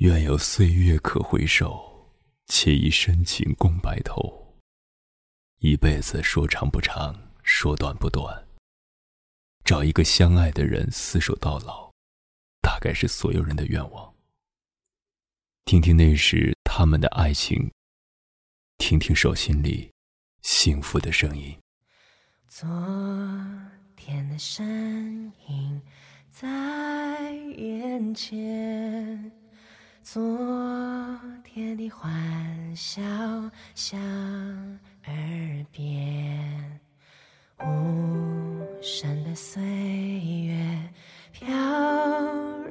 愿有岁月可回首，且以深情共白头。一辈子说长不长，说短不短。找一个相爱的人厮守到老，大概是所有人的愿望。听听那时他们的爱情，听听手心里幸福的声音。昨天的身影在眼前，昨天的欢笑响耳边，无声的岁月飘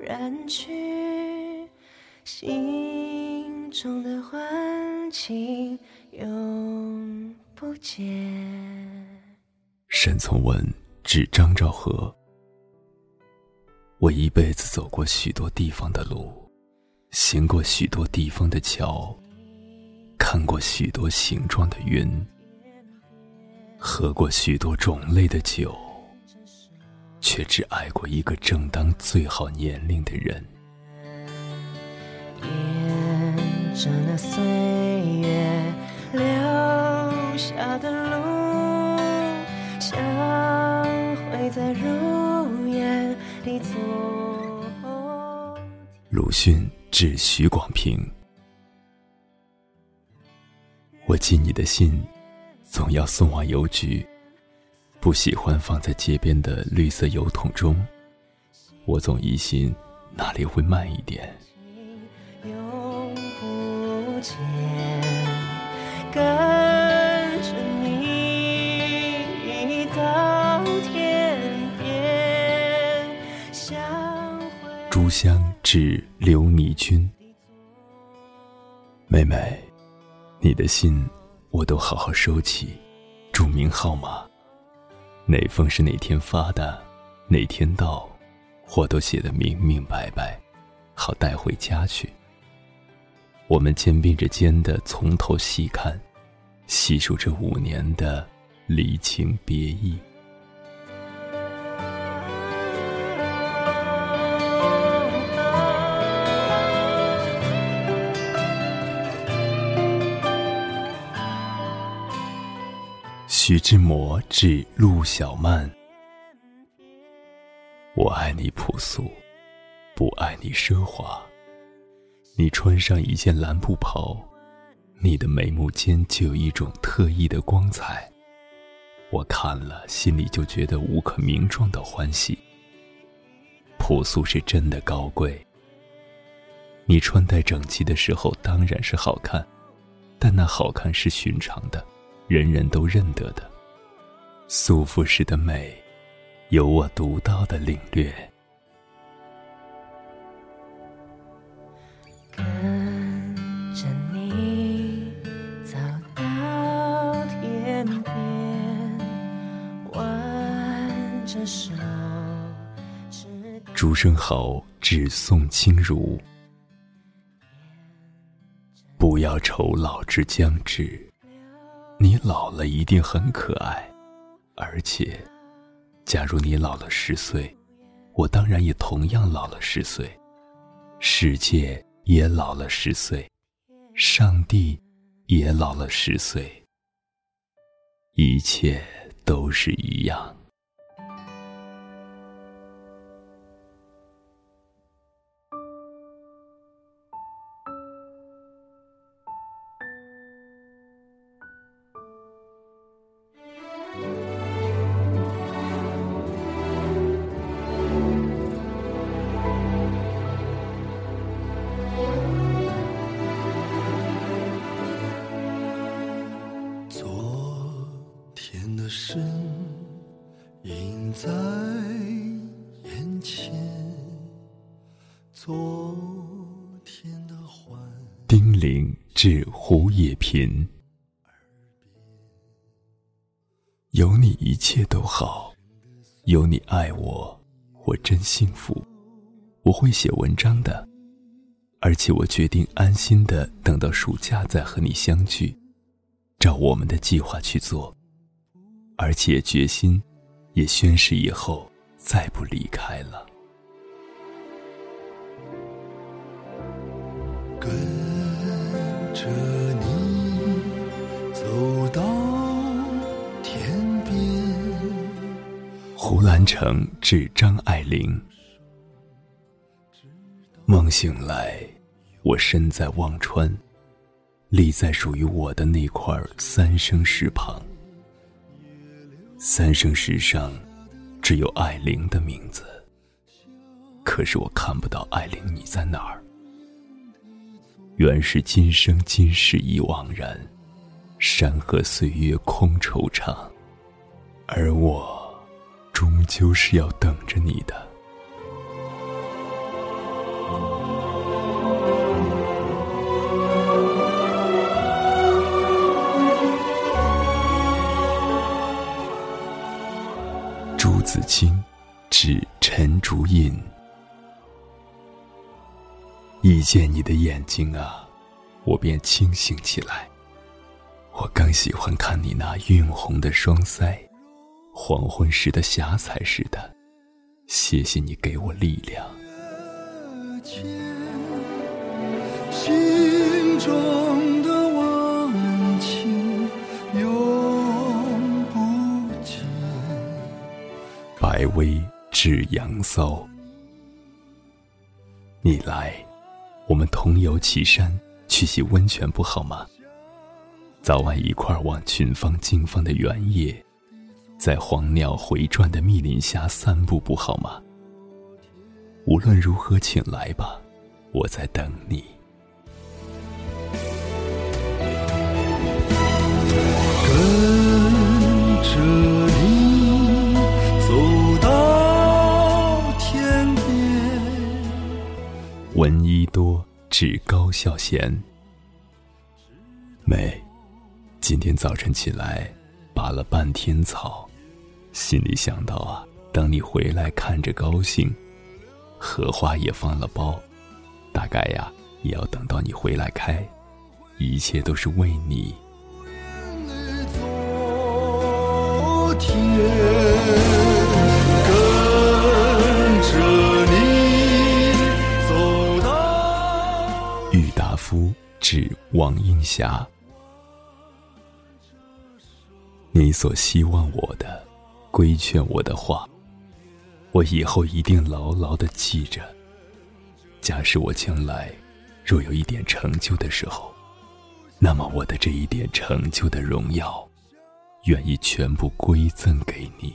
然去，心中的欢情永不见。沈从文指张兆和：我一辈子走过许多地方的路，行过许多地方的桥，看过许多形状的云，喝过许多种类的酒，却只爱过一个正当最好年龄的人。沿着那岁月留下的路。会在如烟里鲁迅致许广平：我寄你的信，总要送往邮局，不喜欢放在街边的绿色邮筒中。我总疑心哪里会慢一点。永不见。书香致刘妮君，妹妹，你的信我都好好收起，注明号码，哪封是哪天发的，哪天到，我都写得明明白白，好带回家去。我们肩并着肩的从头细看，细数这五年的离情别意。徐志摩致陆小曼：我爱你朴素，不爱你奢华。你穿上一件蓝布袍，你的眉目间就有一种特异的光彩，我看了心里就觉得无可名状的欢喜。朴素是真的高贵。你穿戴整齐的时候当然是好看，但那好看是寻常的。人人都认得的，素富时的美，有我独到的领略。跟着你走到天边，挽着手。朱生豪致宋清如：不要愁老之将至。你老了一定很可爱，而且，假如你老了十岁，我当然也同样老了十岁，世界也老了十岁，上帝也老了十岁，一切都是一样。丁玲致胡也频，有你一切都好，有你爱我，我真幸福。我会写文章的，而且我决定安心的等到暑假再和你相聚，照我们的计划去做。而且决心，也宣誓以后再不离开了。胡兰成致张爱玲。梦醒来，我身在忘川，立在属于我的那块三生石旁。三生石上，只有爱玲的名字。可是我看不到爱玲你在哪儿。原是今生今世已惘然，山河岁月空惆怅，而我。终究是要等着你的。见你的眼睛啊，我便清醒起来。我更喜欢看你那晕红的双腮。黄昏时的霞彩似的，谢谢你给我力量。心中的温情永不减。白薇至阳骚，你来，我们同游岐山，去洗温泉不好吗？早晚一块往群芳竞放的原野。在黄鸟回转的密林下散步不好吗？无论如何，请来吧，我在等你。是高孝贤。妹，今天早晨起来。拔了半天草，心里想到啊，等你回来看着高兴。荷花也放了苞，大概呀，也要等到你回来开。一切都是为你。郁王映霞。你所希望我的，规劝我的话，我以后一定牢牢的记着。假使我将来若有一点成就的时候，那么我的这一点成就的荣耀，愿意全部归赠给你。